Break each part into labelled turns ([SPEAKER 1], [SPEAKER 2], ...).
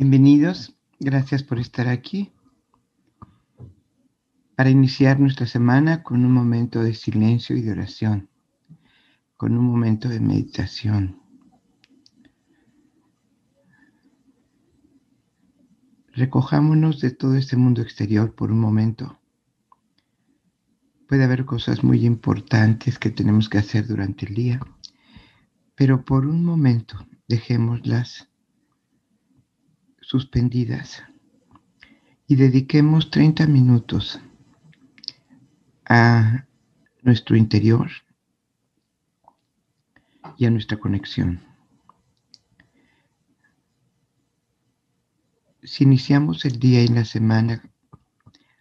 [SPEAKER 1] Bienvenidos, gracias por estar aquí para iniciar nuestra semana con un momento de silencio y de oración, con un momento de meditación. Recojámonos de todo este mundo exterior por un momento. Puede haber cosas muy importantes que tenemos que hacer durante el día, pero por un momento dejémoslas suspendidas y dediquemos 30 minutos a nuestro interior y a nuestra conexión. Si iniciamos el día y la semana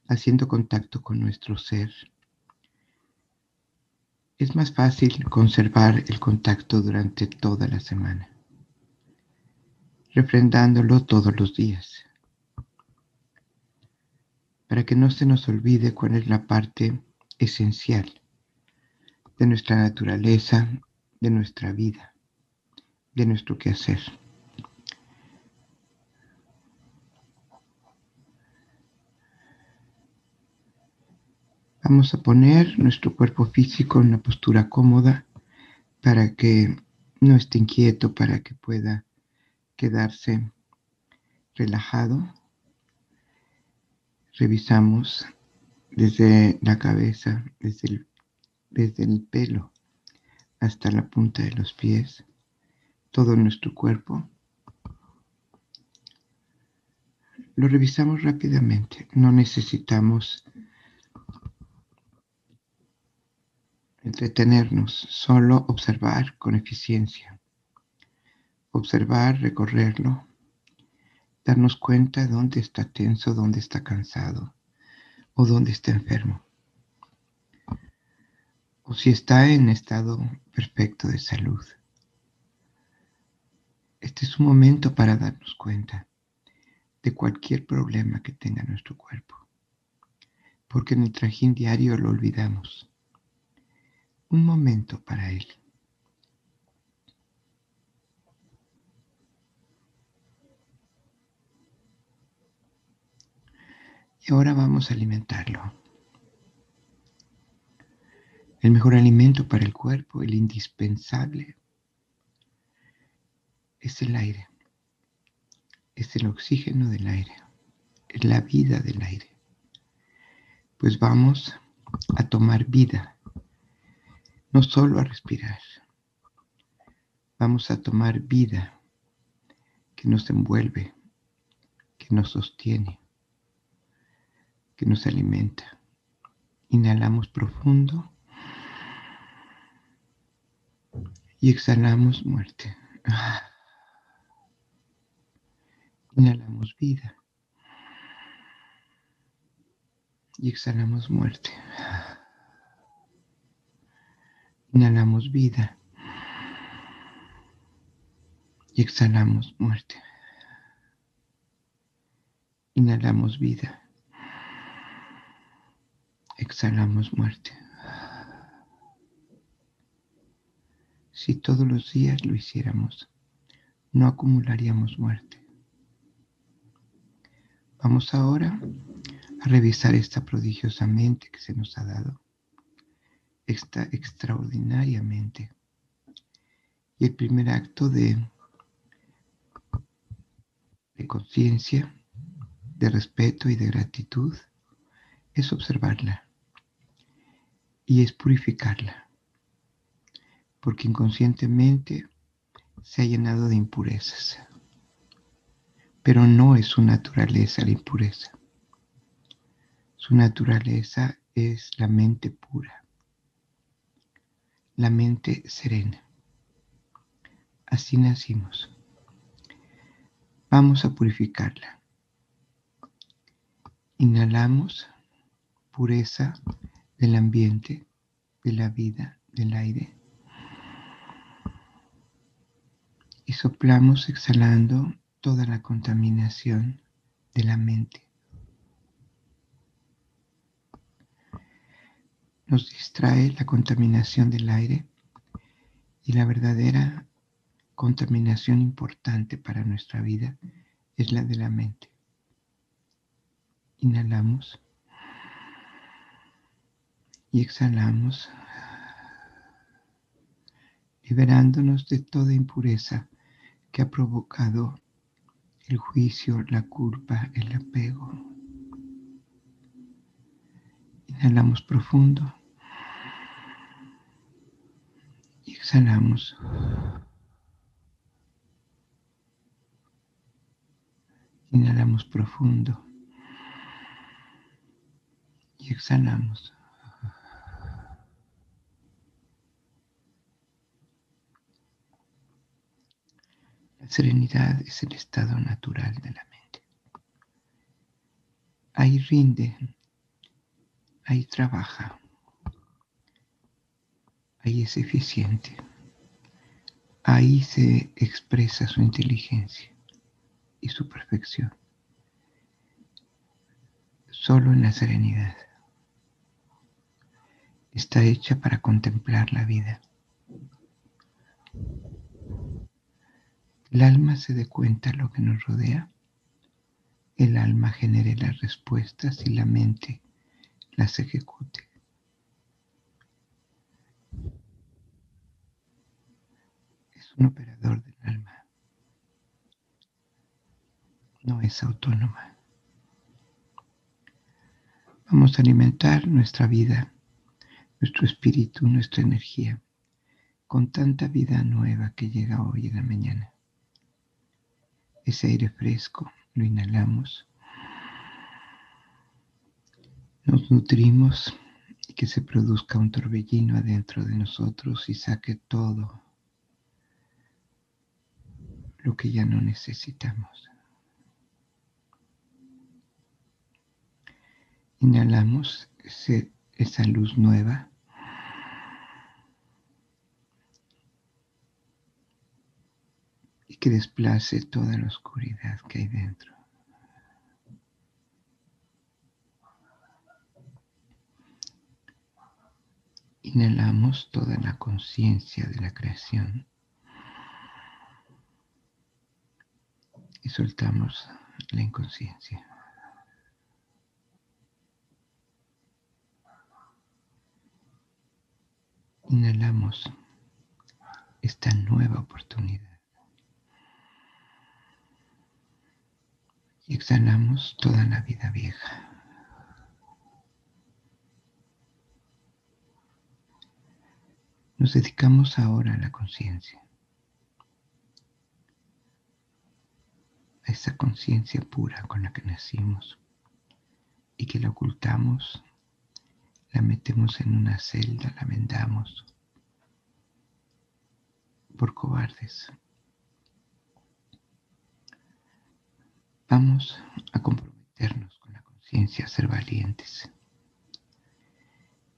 [SPEAKER 1] haciendo contacto con nuestro ser, es más fácil conservar el contacto durante toda la semana refrendándolo todos los días, para que no se nos olvide cuál es la parte esencial de nuestra naturaleza, de nuestra vida, de nuestro quehacer. Vamos a poner nuestro cuerpo físico en una postura cómoda para que no esté inquieto, para que pueda quedarse relajado. Revisamos desde la cabeza, desde el, desde el pelo hasta la punta de los pies, todo nuestro cuerpo. Lo revisamos rápidamente, no necesitamos entretenernos, solo observar con eficiencia observar, recorrerlo, darnos cuenta de dónde está tenso, dónde está cansado o dónde está enfermo. O si está en estado perfecto de salud. Este es un momento para darnos cuenta de cualquier problema que tenga nuestro cuerpo, porque en el trajín diario lo olvidamos. Un momento para él. Ahora vamos a alimentarlo. El mejor alimento para el cuerpo, el indispensable, es el aire. Es el oxígeno del aire. Es la vida del aire. Pues vamos a tomar vida, no solo a respirar. Vamos a tomar vida que nos envuelve, que nos sostiene, que nos alimenta. Inhalamos profundo y exhalamos muerte. Inhalamos vida y exhalamos muerte. Inhalamos vida y exhalamos muerte. Inhalamos vida exhalamos muerte. Si todos los días lo hiciéramos, no acumularíamos muerte. Vamos ahora a revisar esta prodigiosamente que se nos ha dado, esta extraordinariamente. Y el primer acto de, de conciencia, de respeto y de gratitud es observarla y es purificarla, porque inconscientemente se ha llenado de impurezas. Pero no es su naturaleza la impureza. Su naturaleza es la mente pura, la mente serena. Así nacimos. Vamos a purificarla. Inhalamos pureza del ambiente, de la vida, del aire. Y soplamos exhalando toda la contaminación de la mente. Nos distrae la contaminación del aire y la verdadera contaminación importante para nuestra vida es la de la mente. Inhalamos y exhalamos, liberándonos de toda impureza que ha provocado el juicio, la culpa, el apego. Inhalamos profundo y exhalamos. Inhalamos profundo y exhalamos. Serenidad es el estado natural de la mente. Ahí rinde, ahí trabaja, ahí es eficiente, ahí se expresa su inteligencia y su perfección. Solo en la serenidad. Está hecha para contemplar la vida. El alma se dé cuenta de lo que nos rodea. El alma genere las respuestas y la mente las ejecute. Es un operador del alma no es autónoma. Vamos a alimentar nuestra vida, nuestro espíritu, nuestra energía, con tanta vida nueva que llega hoy en la mañana. Ese aire fresco lo inhalamos, nos nutrimos y que se produzca un torbellino adentro de nosotros y saque todo lo que ya no necesitamos. Inhalamos esa luz nueva. Que desplace toda la oscuridad que hay dentro. Inhalamos toda la conciencia de la creación. Y soltamos la inconsciencia. Inhalamos esta nueva oportunidad. Y exhalamos toda la vida vieja. Nos dedicamos ahora a la conciencia. A esa conciencia pura con la que nacimos y que la ocultamos la metemos en una celda, la vendamos por cobardes. Vamos a comprometernos con la conciencia a ser valientes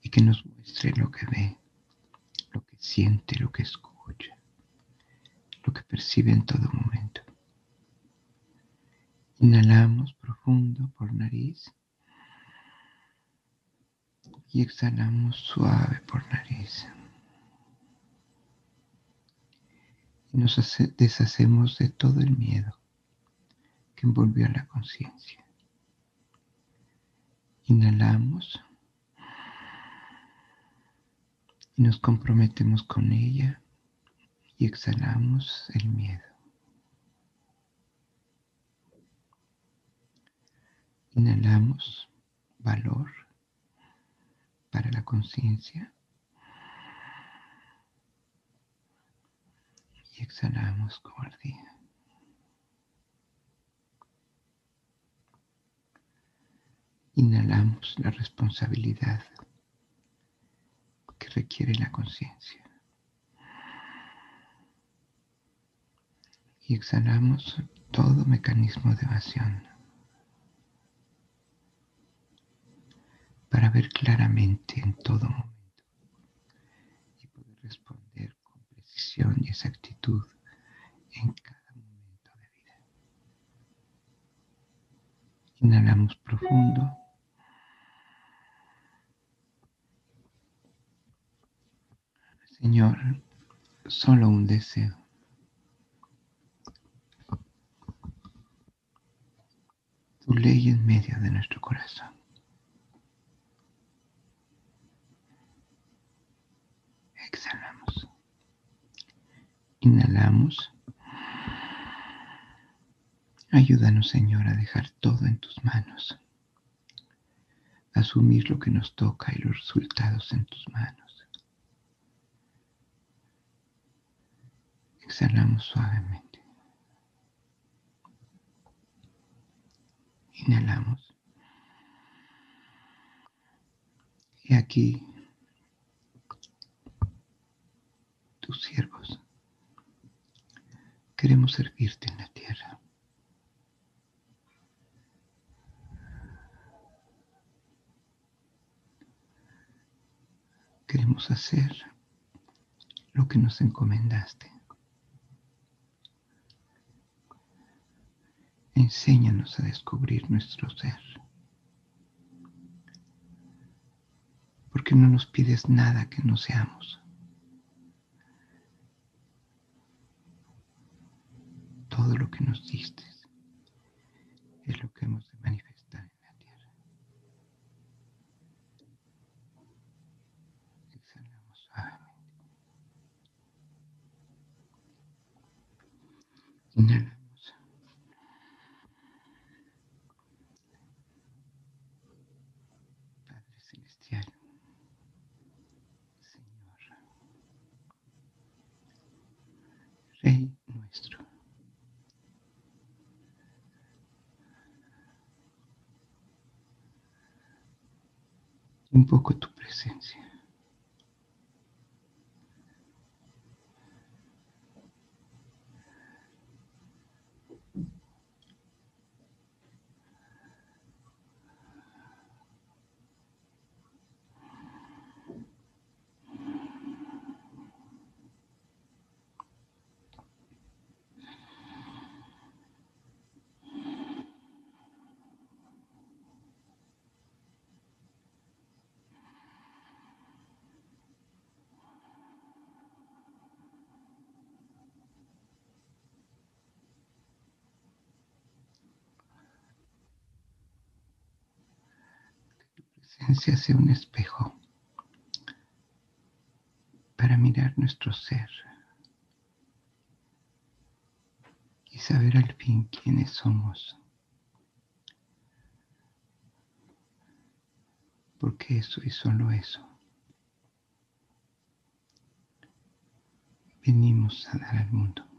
[SPEAKER 1] y que nos muestre lo que ve, lo que siente, lo que escucha, lo que percibe en todo momento. Inhalamos profundo por nariz y exhalamos suave por nariz. Y nos deshacemos de todo el miedo envolvió a la conciencia. Inhalamos y nos comprometemos con ella y exhalamos el miedo. Inhalamos valor para la conciencia. Y exhalamos cobardía. Inhalamos la responsabilidad que requiere la conciencia. Y exhalamos todo mecanismo de evasión. para ver claramente en todo momento y poder responder con precisión y exactitud en cada momento de vida. Inhalamos profundo. Señor, solo un deseo. ley en medio de nuestro corazón. Exhalamos. Inhalamos. Ayúdanos, Señor, a dejar todo en tus manos. Asumir lo que nos toca y los resultados en tus manos. Exhalamos suavemente. Inhalamos. Y aquí tus siervos queremos servirte en la tierra. Queremos hacer lo que nos encomendaste. Enséñanos a descubrir nuestro ser. Porque no nos pides nada que no seamos. Todo lo que nos diste es lo que hemos de manifestar en la tierra. Exhalamos suavemente. Inhalamos. Padre Celestial, Señor, Rey nuestro. Un poco tu presencia. Presencia sea un espejo para mirar nuestro ser y saber al fin quiénes somos. Porque eso y solo eso venimos a dar al mundo.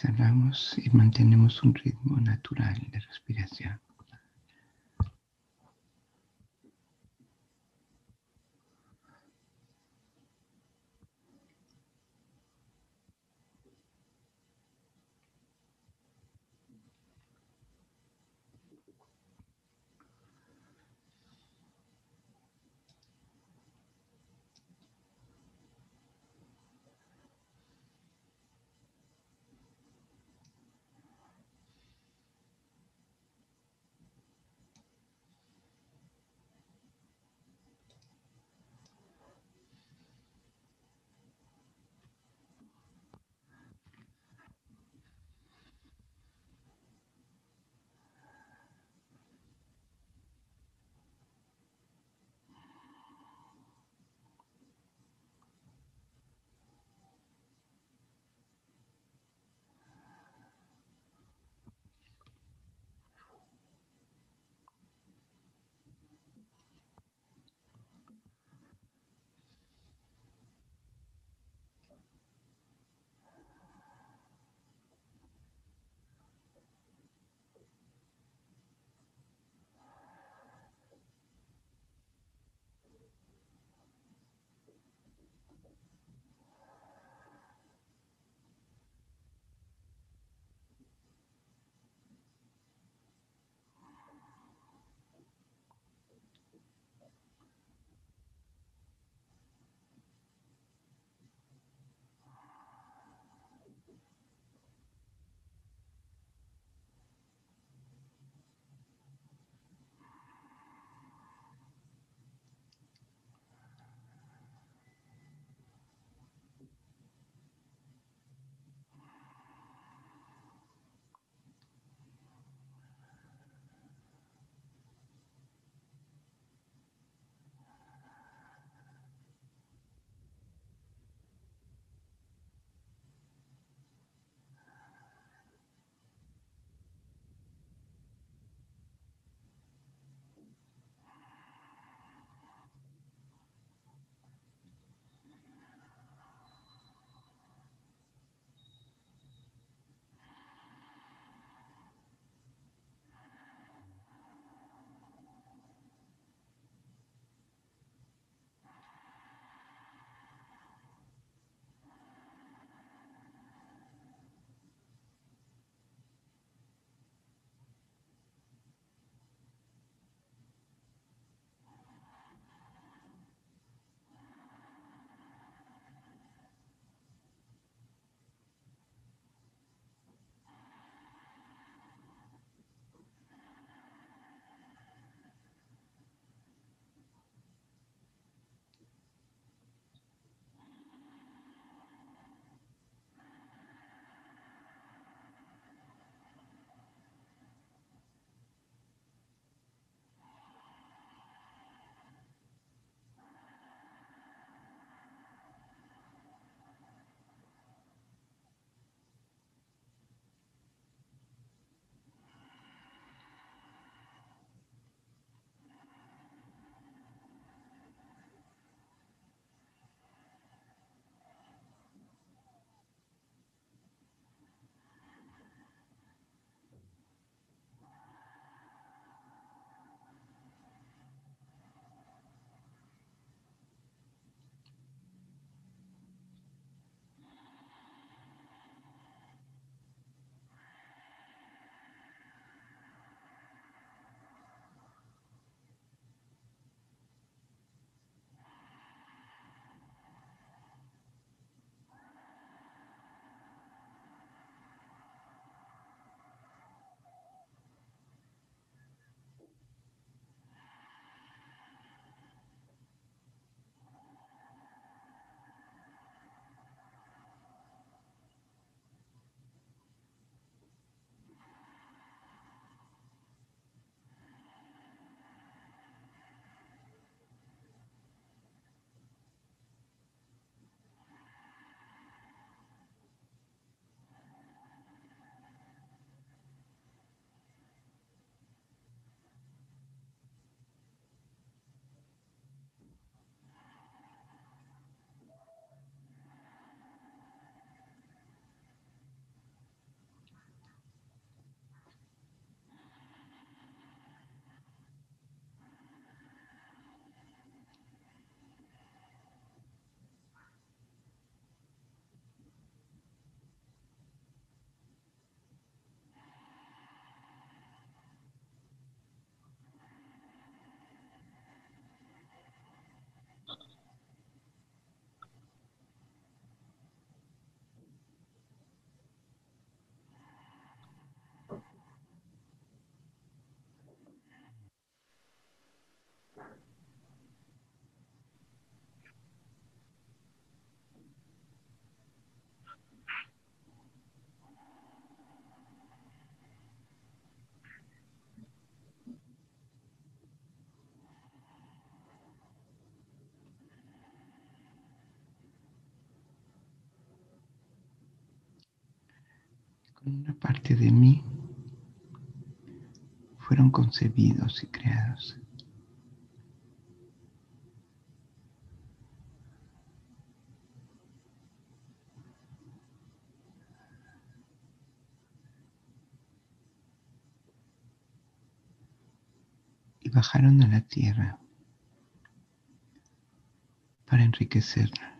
[SPEAKER 1] Exhalamos y mantenemos un ritmo natural de respiración. Una parte de mí fueron concebidos y creados. Y bajaron a la tierra para enriquecerla.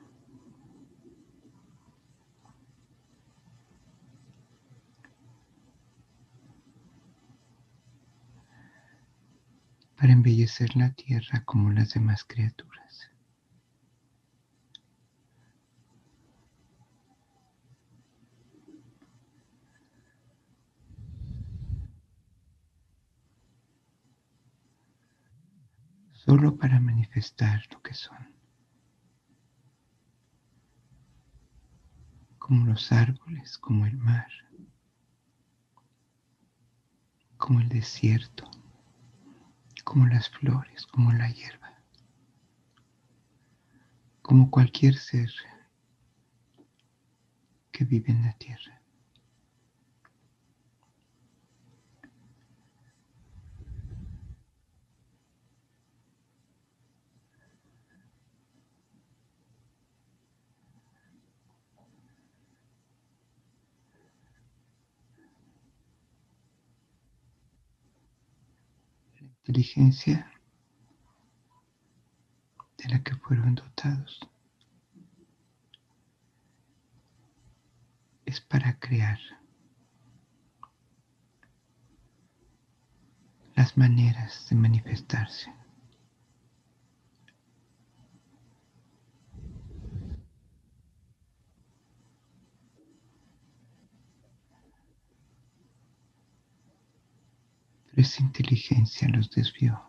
[SPEAKER 1] Para embellecer la tierra como las demás criaturas. Solo para manifestar lo que son. Como los árboles, como el mar, como el desierto como las flores, como la hierba, como cualquier ser que vive en la tierra. Inteligencia de la que fueron dotados. Es para crear las maneras de manifestarse. Esa inteligencia los desvió.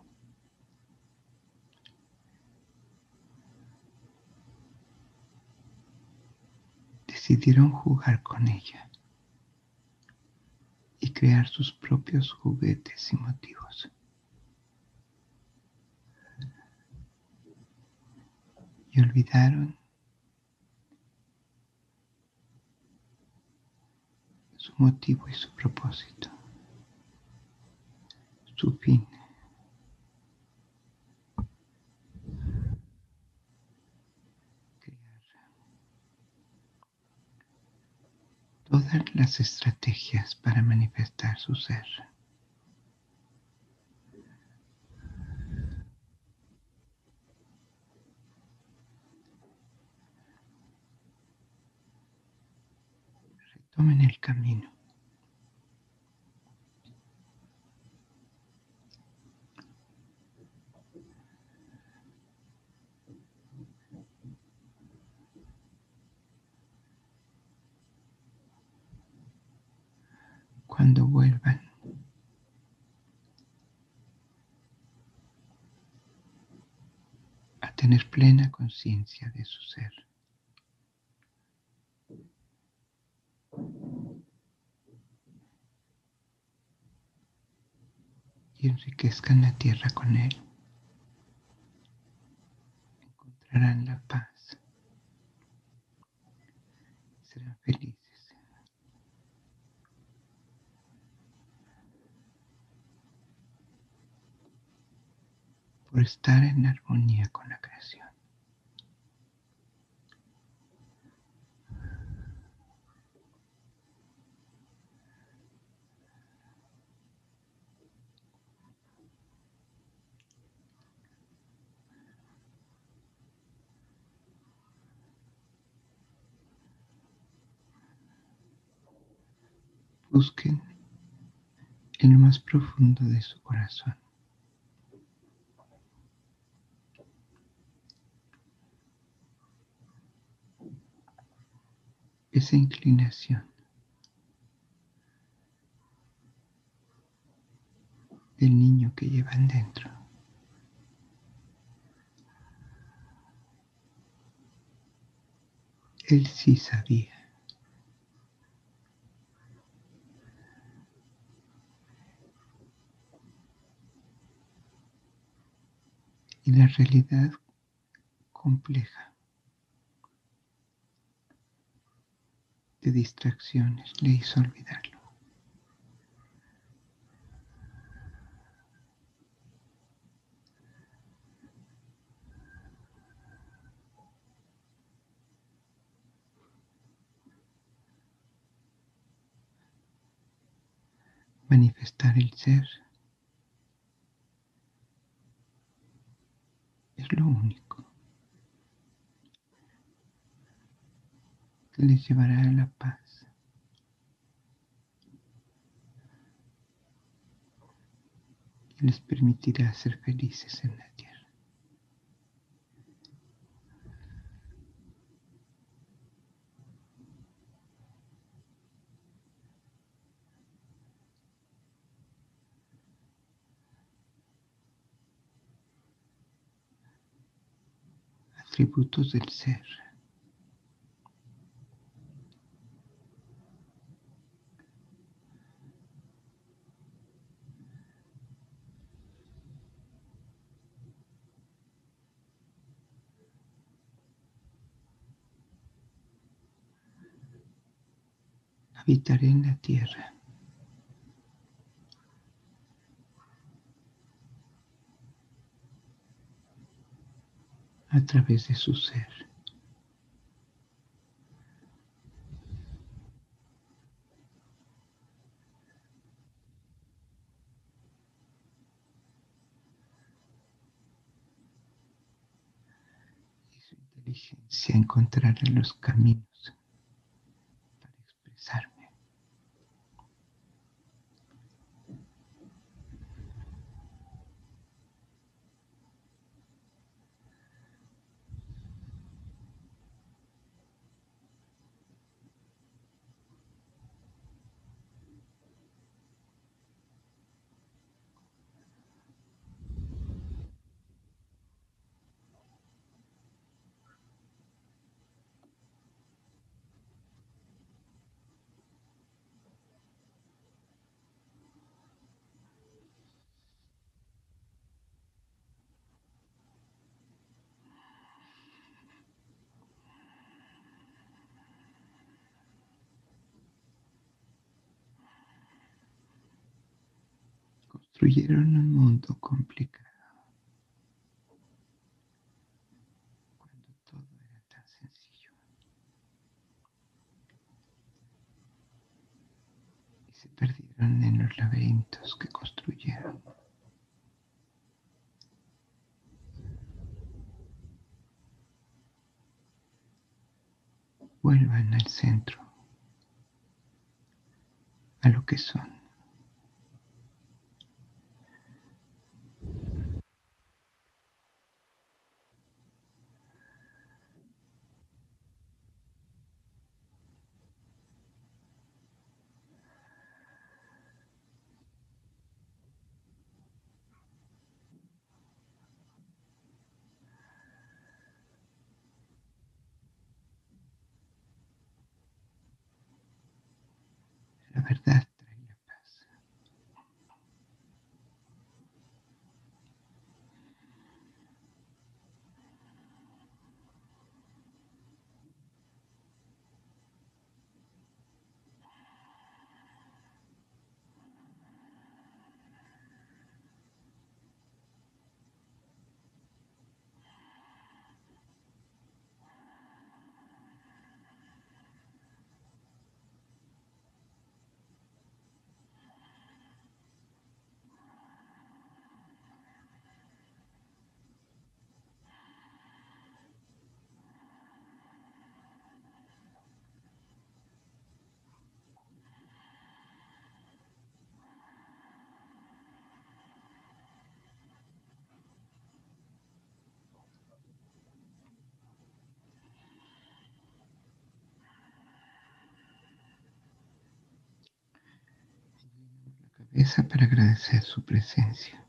[SPEAKER 1] Decidieron jugar con ella y crear sus propios juguetes y motivos. Y olvidaron su motivo y su propósito su fin. Todas las estrategias para manifestar su ser. Retomen el camino. cuando vuelvan. a tener plena conciencia de su ser. Y enriquezcan la tierra con él. Encontrarán la paz. Serán felices. por estar en armonía con la creación. Busquen en lo más profundo de su corazón esa inclinación del niño que llevan dentro. Él sí sabía. Y la realidad compleja de distracciones le hizo olvidarlo. manifestar el ser lo único que les llevará a la paz. Y les permitirá ser felices en la atributos del ser. Habitaré en la tierra. A través de su ser. Y su inteligencia encontrará los caminos para expresarme. Construyeron un mundo complicado cuando todo era tan sencillo y se perdieron en los laberintos que construyeron. Vuelvan al centro, a lo que son. La verdad trae la paz. la cabeza para agradecer su presencia.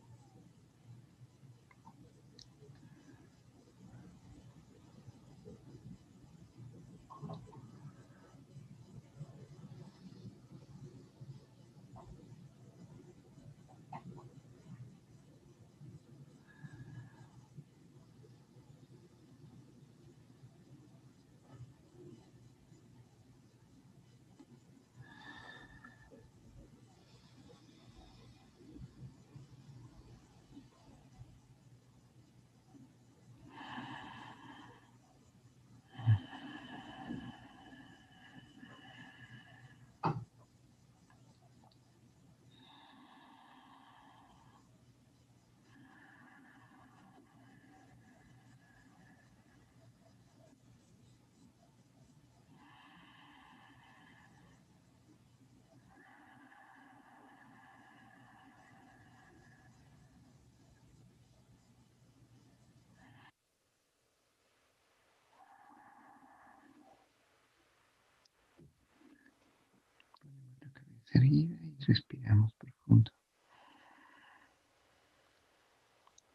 [SPEAKER 1] Erguida y respiramos profundo,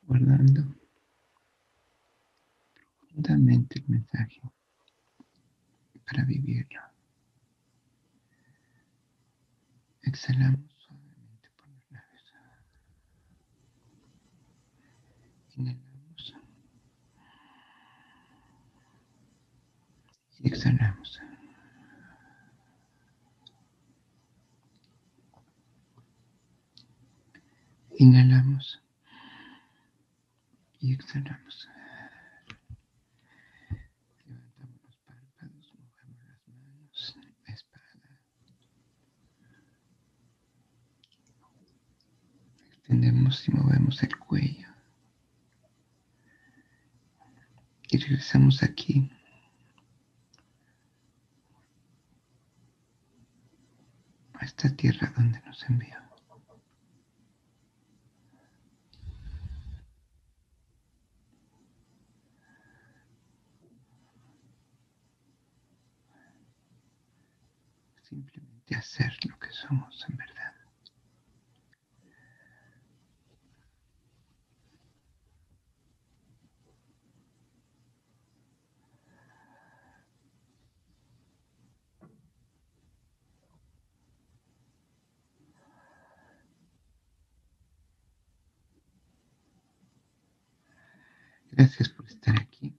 [SPEAKER 1] guardando profundamente el mensaje para vivirlo. Exhalamos suavemente por los labios. Inhalamos. Y exhalamos. Inhalamos y exhalamos. Levantamos los párpados, movemos las manos, la espalda. Extendemos y movemos el cuello. Y regresamos aquí. A esta tierra donde nos envió. Hacer lo que somos en verdad. Gracias por estar aquí.